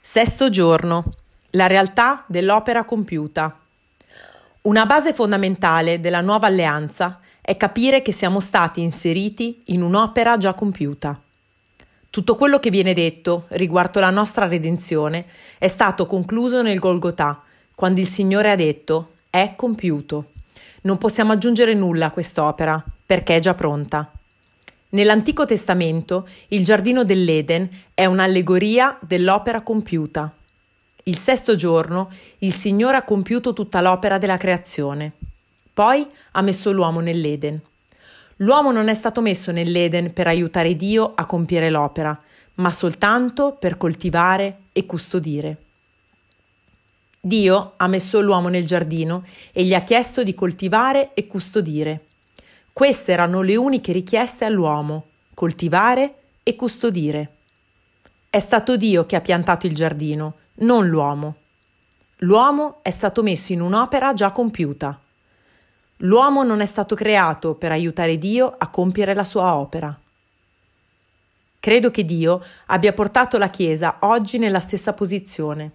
Sesto giorno. La realtà dell'opera compiuta. Una base fondamentale della nuova alleanza è capire che siamo stati inseriti in un'opera già compiuta. Tutto quello che viene detto riguardo la nostra redenzione è stato concluso nel Golgotà, quando il Signore ha detto è compiuto. Non possiamo aggiungere nulla a quest'opera, perché è già pronta. Nell'Antico Testamento il giardino dell'Eden è un'allegoria dell'opera compiuta. Il sesto giorno il Signore ha compiuto tutta l'opera della creazione. Poi ha messo l'uomo nell'Eden. L'uomo non è stato messo nell'Eden per aiutare Dio a compiere l'opera, ma soltanto per coltivare e custodire. Dio ha messo l'uomo nel giardino e gli ha chiesto di coltivare e custodire. Queste erano le uniche richieste all'uomo, coltivare e custodire. È stato Dio che ha piantato il giardino, non l'uomo. L'uomo è stato messo in un'opera già compiuta. L'uomo non è stato creato per aiutare Dio a compiere la sua opera. Credo che Dio abbia portato la Chiesa oggi nella stessa posizione.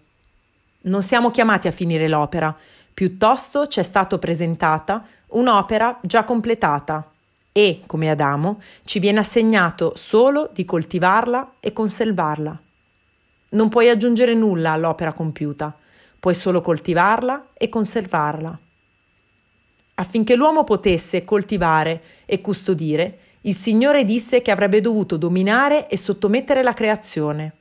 Non siamo chiamati a finire l'opera, piuttosto ci è stata presentata un'opera già completata e, come Adamo, ci viene assegnato solo di coltivarla e conservarla. Non puoi aggiungere nulla all'opera compiuta, puoi solo coltivarla e conservarla. Affinché l'uomo potesse coltivare e custodire, il Signore disse che avrebbe dovuto dominare e sottomettere la creazione.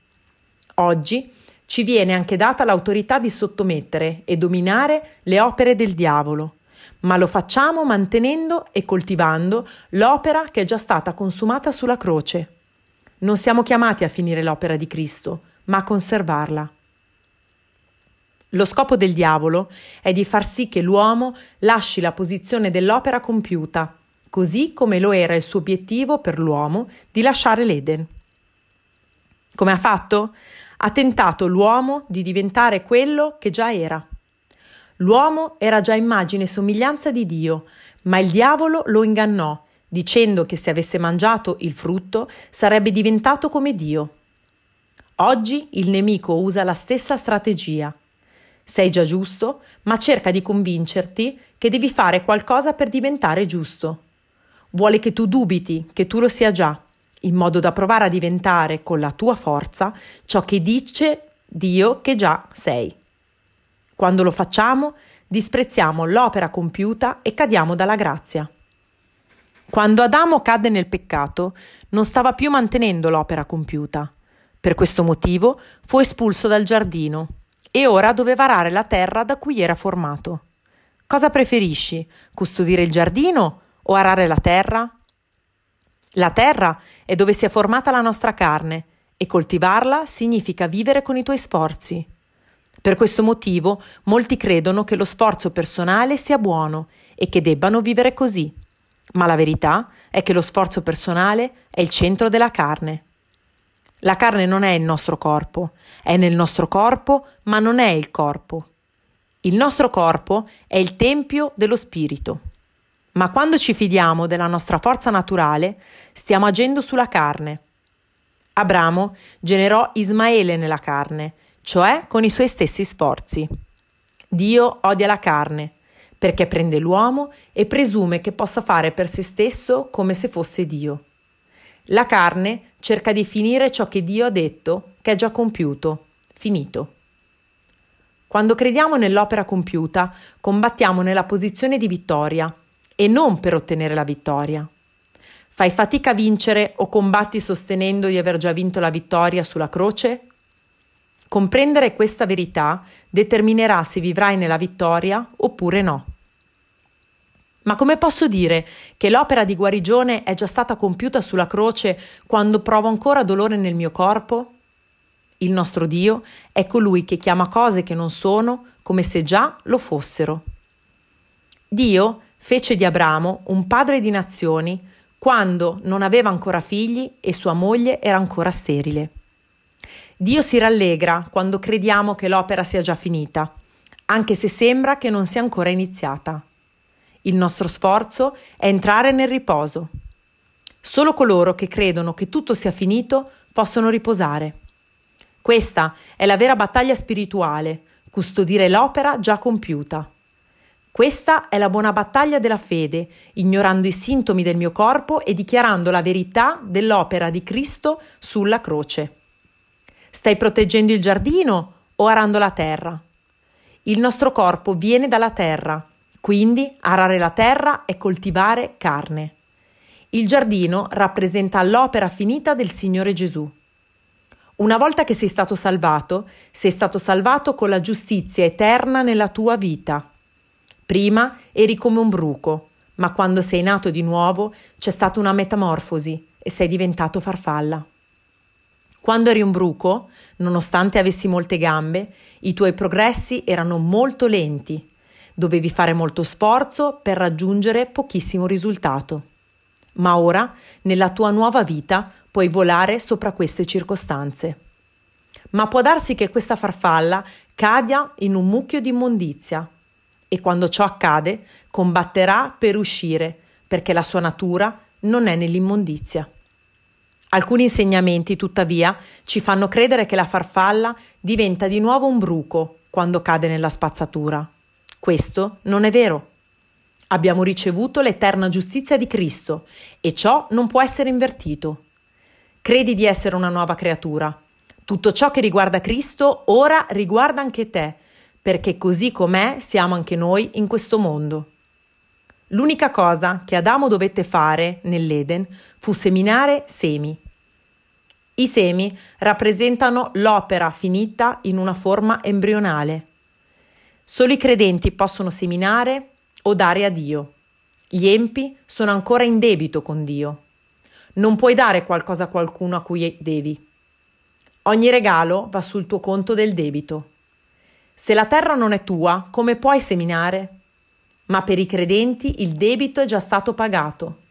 Oggi ci viene anche data l'autorità di sottomettere e dominare le opere del diavolo ma lo facciamo mantenendo e coltivando l'opera che è già stata consumata sulla croce. Non siamo chiamati a finire l'opera di Cristo, ma a conservarla. Lo scopo del diavolo è di far sì che l'uomo lasci la posizione dell'opera compiuta, così come lo era il suo obiettivo per l'uomo di lasciare l'Eden. Come ha fatto? Ha tentato l'uomo di diventare quello che già era. L'uomo era già immagine e somiglianza di Dio, ma il diavolo lo ingannò, dicendo che se avesse mangiato il frutto sarebbe diventato come Dio. Oggi il nemico usa la stessa strategia. Sei già giusto, ma cerca di convincerti che devi fare qualcosa per diventare giusto. Vuole che tu dubiti che tu lo sia già, in modo da provare a diventare con la tua forza ciò che dice Dio che già sei. Quando lo facciamo, disprezziamo l'opera compiuta e cadiamo dalla grazia. Quando Adamo cadde nel peccato, non stava più mantenendo l'opera compiuta. Per questo motivo fu espulso dal giardino e ora doveva arare la terra da cui era formato. Cosa preferisci? Custodire il giardino o arare la terra? La terra è dove si è formata la nostra carne e coltivarla significa vivere con i tuoi sforzi. Per questo motivo molti credono che lo sforzo personale sia buono e che debbano vivere così. Ma la verità è che lo sforzo personale è il centro della carne. La carne non è il nostro corpo, è nel nostro corpo, ma non è il corpo. Il nostro corpo è il tempio dello spirito. Ma quando ci fidiamo della nostra forza naturale, stiamo agendo sulla carne. Abramo generò Ismaele nella carne, cioè con i suoi stessi sforzi. Dio odia la carne, perché prende l'uomo e presume che possa fare per se stesso come se fosse Dio. La carne cerca di finire ciò che Dio ha detto che è già compiuto, finito. Quando crediamo nell'opera compiuta, combattiamo nella posizione di vittoria e non per ottenere la vittoria. Fai fatica a vincere o combatti sostenendo di aver già vinto la vittoria sulla croce? Comprendere questa verità determinerà se vivrai nella vittoria oppure no. Ma come posso dire che l'opera di guarigione è già stata compiuta sulla croce quando provo ancora dolore nel mio corpo? Il nostro Dio è colui che chiama cose che non sono come se già lo fossero. Dio fece di Abramo un padre di nazioni quando non aveva ancora figli e sua moglie era ancora sterile. Dio si rallegra quando crediamo che l'opera sia già finita, anche se sembra che non sia ancora iniziata. Il nostro sforzo è entrare nel riposo. Solo coloro che credono che tutto sia finito possono riposare. Questa è la vera battaglia spirituale, custodire l'opera già compiuta. Questa è la buona battaglia della fede, ignorando i sintomi del mio corpo e dichiarando la verità dell'opera di Cristo sulla croce. Stai proteggendo il giardino o arando la terra? Il nostro corpo viene dalla terra, quindi arare la terra è coltivare carne. Il giardino rappresenta l'opera finita del Signore Gesù. Una volta che sei stato salvato, sei stato salvato con la giustizia eterna nella tua vita. Prima eri come un bruco, ma quando sei nato di nuovo c'è stata una metamorfosi e sei diventato farfalla. Quando eri un bruco, nonostante avessi molte gambe, i tuoi progressi erano molto lenti. Dovevi fare molto sforzo per raggiungere pochissimo risultato. Ma ora, nella tua nuova vita, puoi volare sopra queste circostanze. Ma può darsi che questa farfalla cada in un mucchio di immondizia e quando ciò accade combatterà per uscire perché la sua natura non è nell'immondizia. Alcuni insegnamenti, tuttavia, ci fanno credere che la farfalla diventa di nuovo un bruco quando cade nella spazzatura. Questo non è vero. Abbiamo ricevuto l'eterna giustizia di Cristo e ciò non può essere invertito. Credi di essere una nuova creatura. Tutto ciò che riguarda Cristo ora riguarda anche te perché così com'è siamo anche noi in questo mondo. L'unica cosa che Adamo dovette fare nell'Eden fu seminare semi. I semi rappresentano l'opera finita in una forma embrionale. Solo i credenti possono seminare o dare a Dio. Gli empi sono ancora in debito con Dio. Non puoi dare qualcosa a qualcuno a cui devi. Ogni regalo va sul tuo conto del debito. Se la terra non è tua, come puoi seminare? Ma per i credenti il debito è già stato pagato.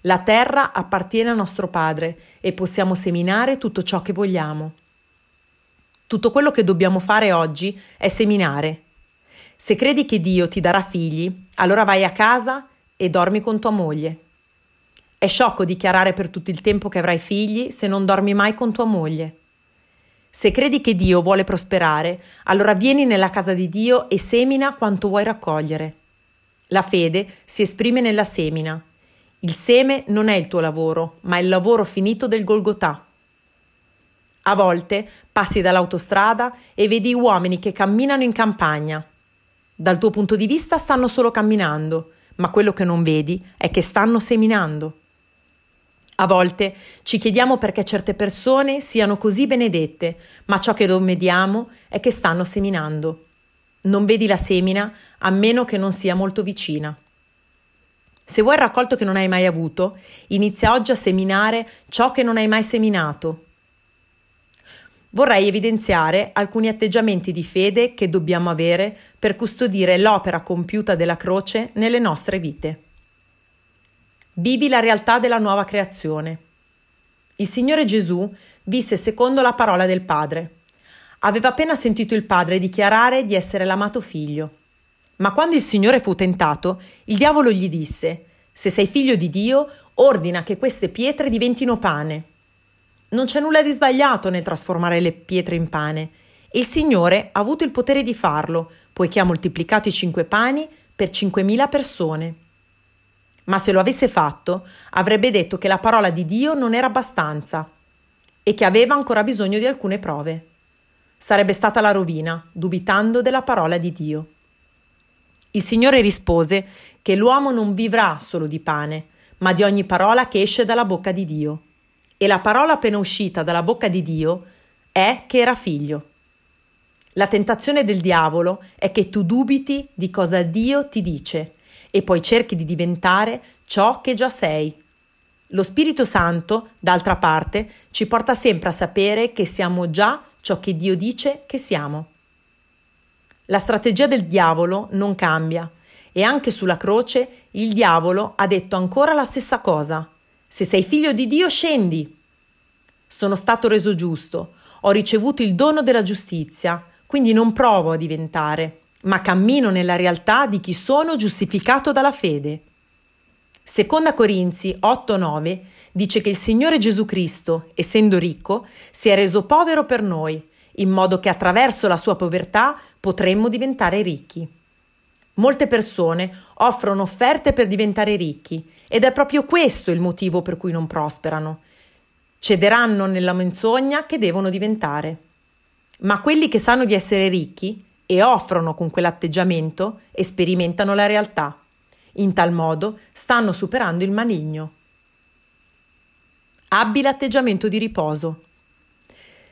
La terra appartiene a nostro Padre e possiamo seminare tutto ciò che vogliamo. Tutto quello che dobbiamo fare oggi è seminare. Se credi che Dio ti darà figli, allora vai a casa e dormi con tua moglie. È sciocco dichiarare per tutto il tempo che avrai figli se non dormi mai con tua moglie. Se credi che Dio vuole prosperare, allora vieni nella casa di Dio e semina quanto vuoi raccogliere. La fede si esprime nella semina. Il seme non è il tuo lavoro, ma il lavoro finito del Golgotà. A volte passi dall'autostrada e vedi uomini che camminano in campagna. Dal tuo punto di vista stanno solo camminando, ma quello che non vedi è che stanno seminando. A volte ci chiediamo perché certe persone siano così benedette, ma ciò che non vediamo è che stanno seminando. Non vedi la semina a meno che non sia molto vicina. Se vuoi il raccolto che non hai mai avuto, inizia oggi a seminare ciò che non hai mai seminato. Vorrei evidenziare alcuni atteggiamenti di fede che dobbiamo avere per custodire l'opera compiuta della croce nelle nostre vite. Vivi la realtà della nuova creazione. Il Signore Gesù visse secondo la parola del Padre. Aveva appena sentito il Padre dichiarare di essere l'amato figlio. Ma quando il Signore fu tentato, il diavolo gli disse: Se sei figlio di Dio, ordina che queste pietre diventino pane. Non c'è nulla di sbagliato nel trasformare le pietre in pane. E il Signore ha avuto il potere di farlo, poiché ha moltiplicato i cinque pani per cinquemila persone. Ma se lo avesse fatto, avrebbe detto che la parola di Dio non era abbastanza e che aveva ancora bisogno di alcune prove. Sarebbe stata la rovina, dubitando della parola di Dio. Il Signore rispose che l'uomo non vivrà solo di pane, ma di ogni parola che esce dalla bocca di Dio. E la parola appena uscita dalla bocca di Dio è che era figlio. La tentazione del diavolo è che tu dubiti di cosa Dio ti dice e poi cerchi di diventare ciò che già sei. Lo Spirito Santo, d'altra parte, ci porta sempre a sapere che siamo già ciò che Dio dice che siamo. La strategia del diavolo non cambia e anche sulla croce il diavolo ha detto ancora la stessa cosa. Se sei figlio di Dio scendi. Sono stato reso giusto, ho ricevuto il dono della giustizia, quindi non provo a diventare ma cammino nella realtà di chi sono giustificato dalla fede. Seconda Corinzi 8:9 dice che il Signore Gesù Cristo, essendo ricco, si è reso povero per noi, in modo che attraverso la sua povertà potremmo diventare ricchi. Molte persone offrono offerte per diventare ricchi ed è proprio questo il motivo per cui non prosperano. Cederanno nella menzogna che devono diventare. Ma quelli che sanno di essere ricchi e offrono con quell'atteggiamento sperimentano la realtà. In tal modo stanno superando il maligno. Abbi l'atteggiamento di riposo.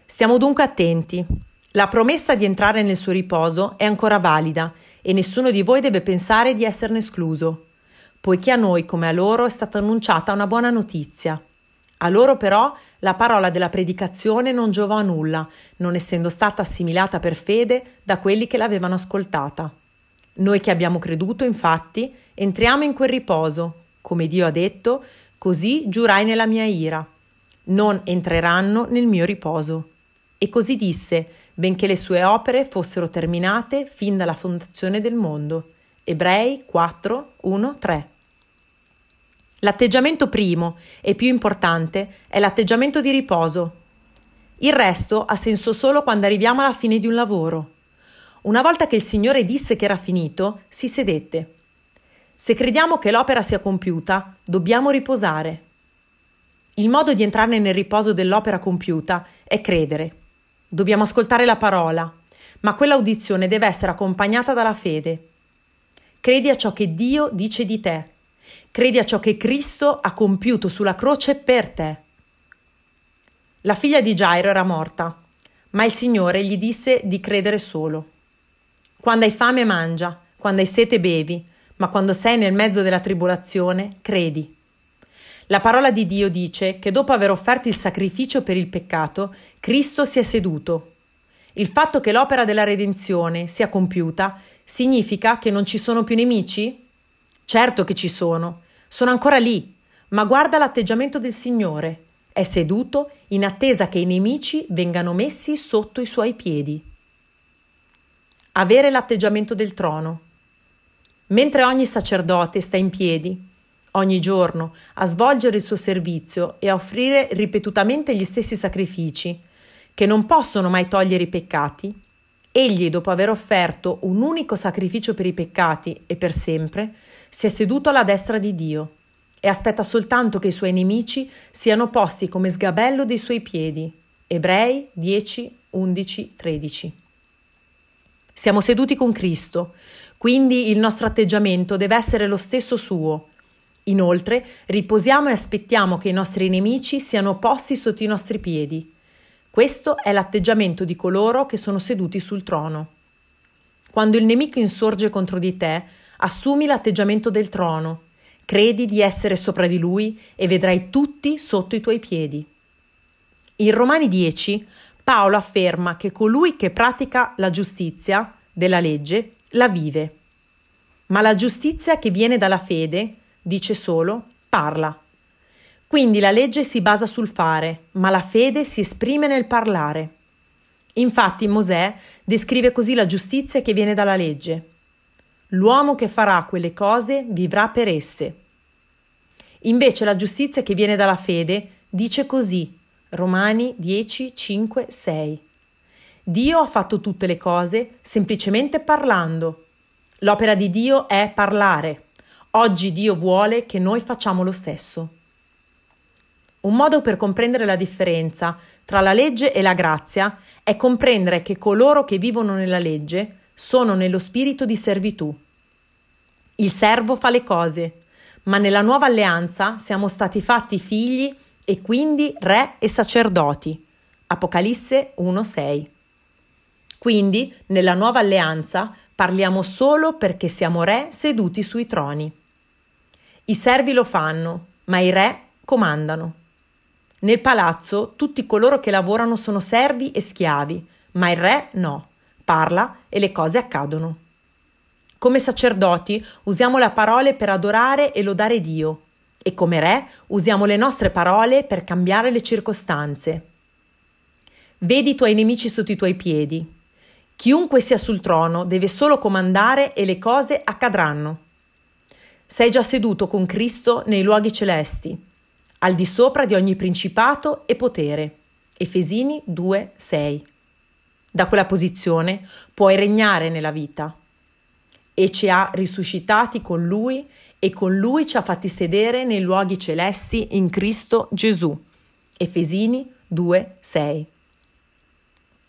Stiamo dunque attenti. La promessa di entrare nel suo riposo è ancora valida e nessuno di voi deve pensare di esserne escluso, poiché a noi come a loro è stata annunciata una buona notizia. A loro però la parola della predicazione non giovò a nulla, non essendo stata assimilata per fede da quelli che l'avevano ascoltata. Noi che abbiamo creduto, infatti, entriamo in quel riposo, come Dio ha detto, così giurai nella mia ira. Non entreranno nel mio riposo. E così disse, benché le sue opere fossero terminate fin dalla fondazione del mondo. Ebrei 4, 1, 3. L'atteggiamento primo e più importante è l'atteggiamento di riposo. Il resto ha senso solo quando arriviamo alla fine di un lavoro. Una volta che il Signore disse che era finito, si sedette. Se crediamo che l'opera sia compiuta, dobbiamo riposare. Il modo di entrare nel riposo dell'opera compiuta è credere. Dobbiamo ascoltare la parola, ma quell'audizione deve essere accompagnata dalla fede. Credi a ciò che Dio dice di te. Credi a ciò che Cristo ha compiuto sulla croce per te. La figlia di Gairo era morta, ma il Signore gli disse di credere solo. Quando hai fame mangia, quando hai sete bevi, ma quando sei nel mezzo della tribolazione credi. La parola di Dio dice che dopo aver offerto il sacrificio per il peccato, Cristo si è seduto. Il fatto che l'opera della redenzione sia compiuta significa che non ci sono più nemici? Certo che ci sono, sono ancora lì, ma guarda l'atteggiamento del Signore. È seduto in attesa che i nemici vengano messi sotto i suoi piedi. Avere l'atteggiamento del trono. Mentre ogni sacerdote sta in piedi, ogni giorno a svolgere il suo servizio e a offrire ripetutamente gli stessi sacrifici, che non possono mai togliere i peccati, egli, dopo aver offerto un unico sacrificio per i peccati e per sempre, si è seduto alla destra di Dio e aspetta soltanto che i suoi nemici siano posti come sgabello dei suoi piedi. Ebrei 10, 11, 13. Siamo seduti con Cristo, quindi il nostro atteggiamento deve essere lo stesso suo, Inoltre, riposiamo e aspettiamo che i nostri nemici siano posti sotto i nostri piedi. Questo è l'atteggiamento di coloro che sono seduti sul trono. Quando il nemico insorge contro di te, assumi l'atteggiamento del trono, credi di essere sopra di lui e vedrai tutti sotto i tuoi piedi. In Romani 10 Paolo afferma che colui che pratica la giustizia della legge la vive. Ma la giustizia che viene dalla fede dice solo parla. Quindi la legge si basa sul fare, ma la fede si esprime nel parlare. Infatti Mosè descrive così la giustizia che viene dalla legge. L'uomo che farà quelle cose vivrà per esse. Invece la giustizia che viene dalla fede dice così, Romani 10, 5, 6. Dio ha fatto tutte le cose semplicemente parlando. L'opera di Dio è parlare. Oggi Dio vuole che noi facciamo lo stesso. Un modo per comprendere la differenza tra la legge e la grazia è comprendere che coloro che vivono nella legge sono nello spirito di servitù. Il servo fa le cose, ma nella nuova alleanza siamo stati fatti figli e quindi re e sacerdoti. Apocalisse 1:6. Quindi, nella nuova alleanza parliamo solo perché siamo re seduti sui troni. I servi lo fanno, ma i re comandano. Nel palazzo tutti coloro che lavorano sono servi e schiavi, ma il re no, parla e le cose accadono. Come sacerdoti usiamo le parole per adorare e lodare Dio e come re usiamo le nostre parole per cambiare le circostanze. Vedi i tuoi nemici sotto i tuoi piedi. Chiunque sia sul trono deve solo comandare e le cose accadranno. Sei già seduto con Cristo nei luoghi celesti, al di sopra di ogni principato e potere. Efesini 2, 6. Da quella posizione puoi regnare nella vita. E ci ha risuscitati con Lui e con Lui ci ha fatti sedere nei luoghi celesti in Cristo Gesù. Efesini 2, 6.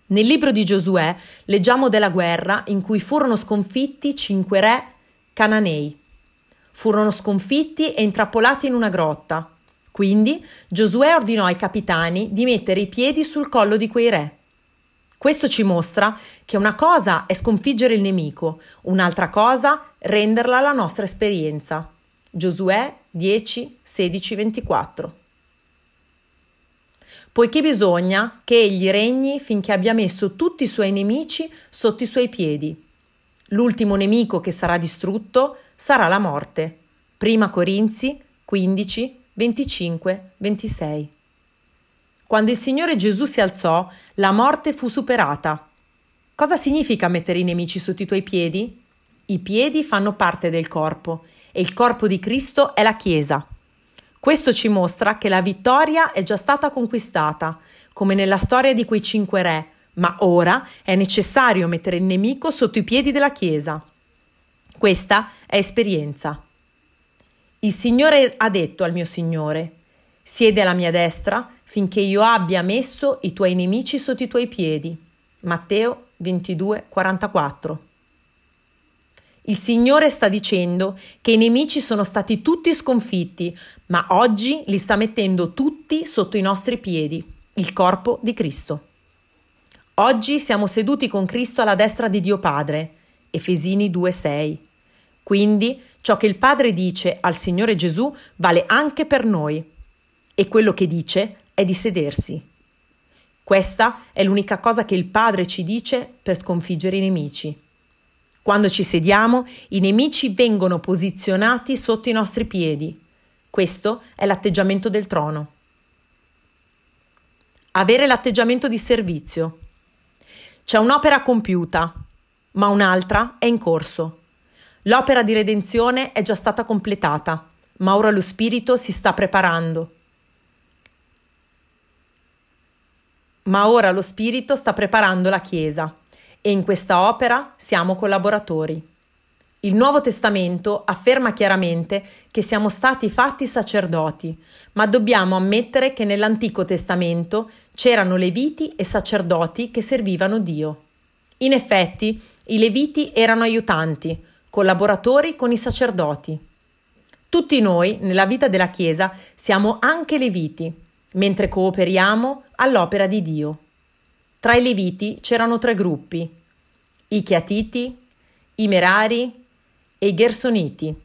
Nel libro di Giosuè leggiamo della guerra in cui furono sconfitti cinque re cananei. Furono sconfitti e intrappolati in una grotta. Quindi Giosuè ordinò ai capitani di mettere i piedi sul collo di quei re. Questo ci mostra che una cosa è sconfiggere il nemico, un'altra cosa renderla la nostra esperienza. Giosuè 10, 16, 24 poiché bisogna che egli regni finché abbia messo tutti i suoi nemici sotto i suoi piedi. L'ultimo nemico che sarà distrutto sarà la morte. Prima Corinzi 15, 25, 26. Quando il Signore Gesù si alzò, la morte fu superata. Cosa significa mettere i nemici sotto i tuoi piedi? I piedi fanno parte del corpo e il corpo di Cristo è la Chiesa. Questo ci mostra che la vittoria è già stata conquistata, come nella storia di quei cinque re, ma ora è necessario mettere il nemico sotto i piedi della Chiesa. Questa è esperienza. Il Signore ha detto al mio Signore, siede alla mia destra finché io abbia messo i tuoi nemici sotto i tuoi piedi. Matteo 22, 44. Il Signore sta dicendo che i nemici sono stati tutti sconfitti, ma oggi li sta mettendo tutti sotto i nostri piedi, il corpo di Cristo. Oggi siamo seduti con Cristo alla destra di Dio Padre. Efesini 2:6. Quindi ciò che il Padre dice al Signore Gesù vale anche per noi. E quello che dice è di sedersi. Questa è l'unica cosa che il Padre ci dice per sconfiggere i nemici. Quando ci sediamo, i nemici vengono posizionati sotto i nostri piedi. Questo è l'atteggiamento del trono. Avere l'atteggiamento di servizio. C'è un'opera compiuta, ma un'altra è in corso. L'opera di redenzione è già stata completata, ma ora lo Spirito si sta preparando. Ma ora lo Spirito sta preparando la Chiesa e in questa opera siamo collaboratori. Il Nuovo Testamento afferma chiaramente che siamo stati fatti sacerdoti, ma dobbiamo ammettere che nell'Antico Testamento c'erano leviti e sacerdoti che servivano Dio. In effetti, i leviti erano aiutanti, collaboratori con i sacerdoti. Tutti noi, nella vita della Chiesa, siamo anche leviti, mentre cooperiamo all'opera di Dio. Tra i Leviti c'erano tre gruppi, i Chiatiti, i Merari e i Gersoniti.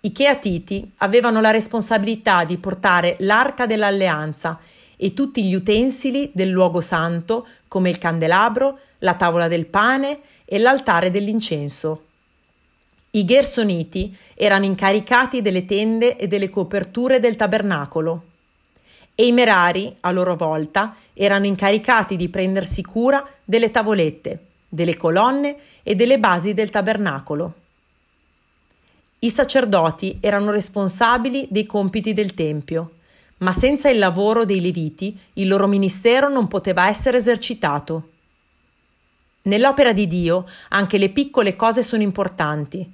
I Cheatiti avevano la responsabilità di portare l'arca dell'alleanza e tutti gli utensili del luogo santo come il candelabro, la tavola del pane e l'altare dell'incenso. I Gersoniti erano incaricati delle tende e delle coperture del tabernacolo e i Merari, a loro volta, erano incaricati di prendersi cura delle tavolette, delle colonne e delle basi del tabernacolo. I sacerdoti erano responsabili dei compiti del Tempio, ma senza il lavoro dei Leviti il loro ministero non poteva essere esercitato. Nell'opera di Dio anche le piccole cose sono importanti,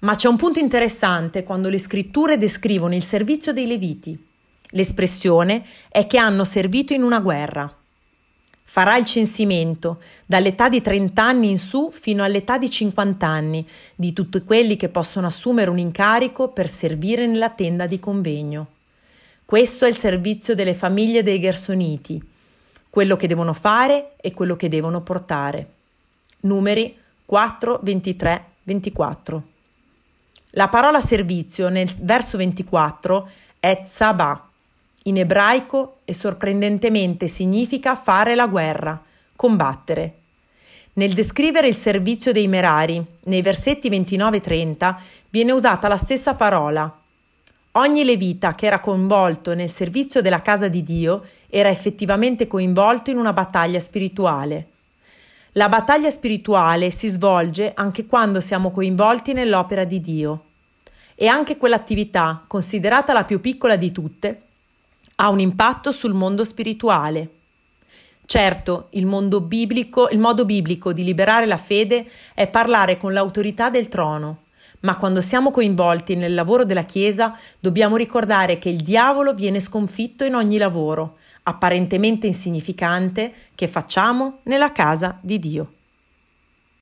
ma c'è un punto interessante quando le scritture descrivono il servizio dei Leviti. L'espressione è che hanno servito in una guerra. Farà il censimento dall'età di 30 anni in su fino all'età di 50 anni di tutti quelli che possono assumere un incarico per servire nella tenda di convegno. Questo è il servizio delle famiglie dei Gersoniti, quello che devono fare e quello che devono portare. Numeri 4, 23, 24. La parola servizio nel verso 24 è tzabah in ebraico e sorprendentemente significa fare la guerra, combattere. Nel descrivere il servizio dei Merari, nei versetti 29 e 30, viene usata la stessa parola. Ogni levita che era coinvolto nel servizio della casa di Dio era effettivamente coinvolto in una battaglia spirituale. La battaglia spirituale si svolge anche quando siamo coinvolti nell'opera di Dio. E anche quell'attività, considerata la più piccola di tutte, ha un impatto sul mondo spirituale. Certo, il biblico, il modo biblico di liberare la fede è parlare con l'autorità del trono, ma quando siamo coinvolti nel lavoro della Chiesa dobbiamo ricordare che il diavolo viene sconfitto in ogni lavoro, apparentemente insignificante, che facciamo nella casa di Dio.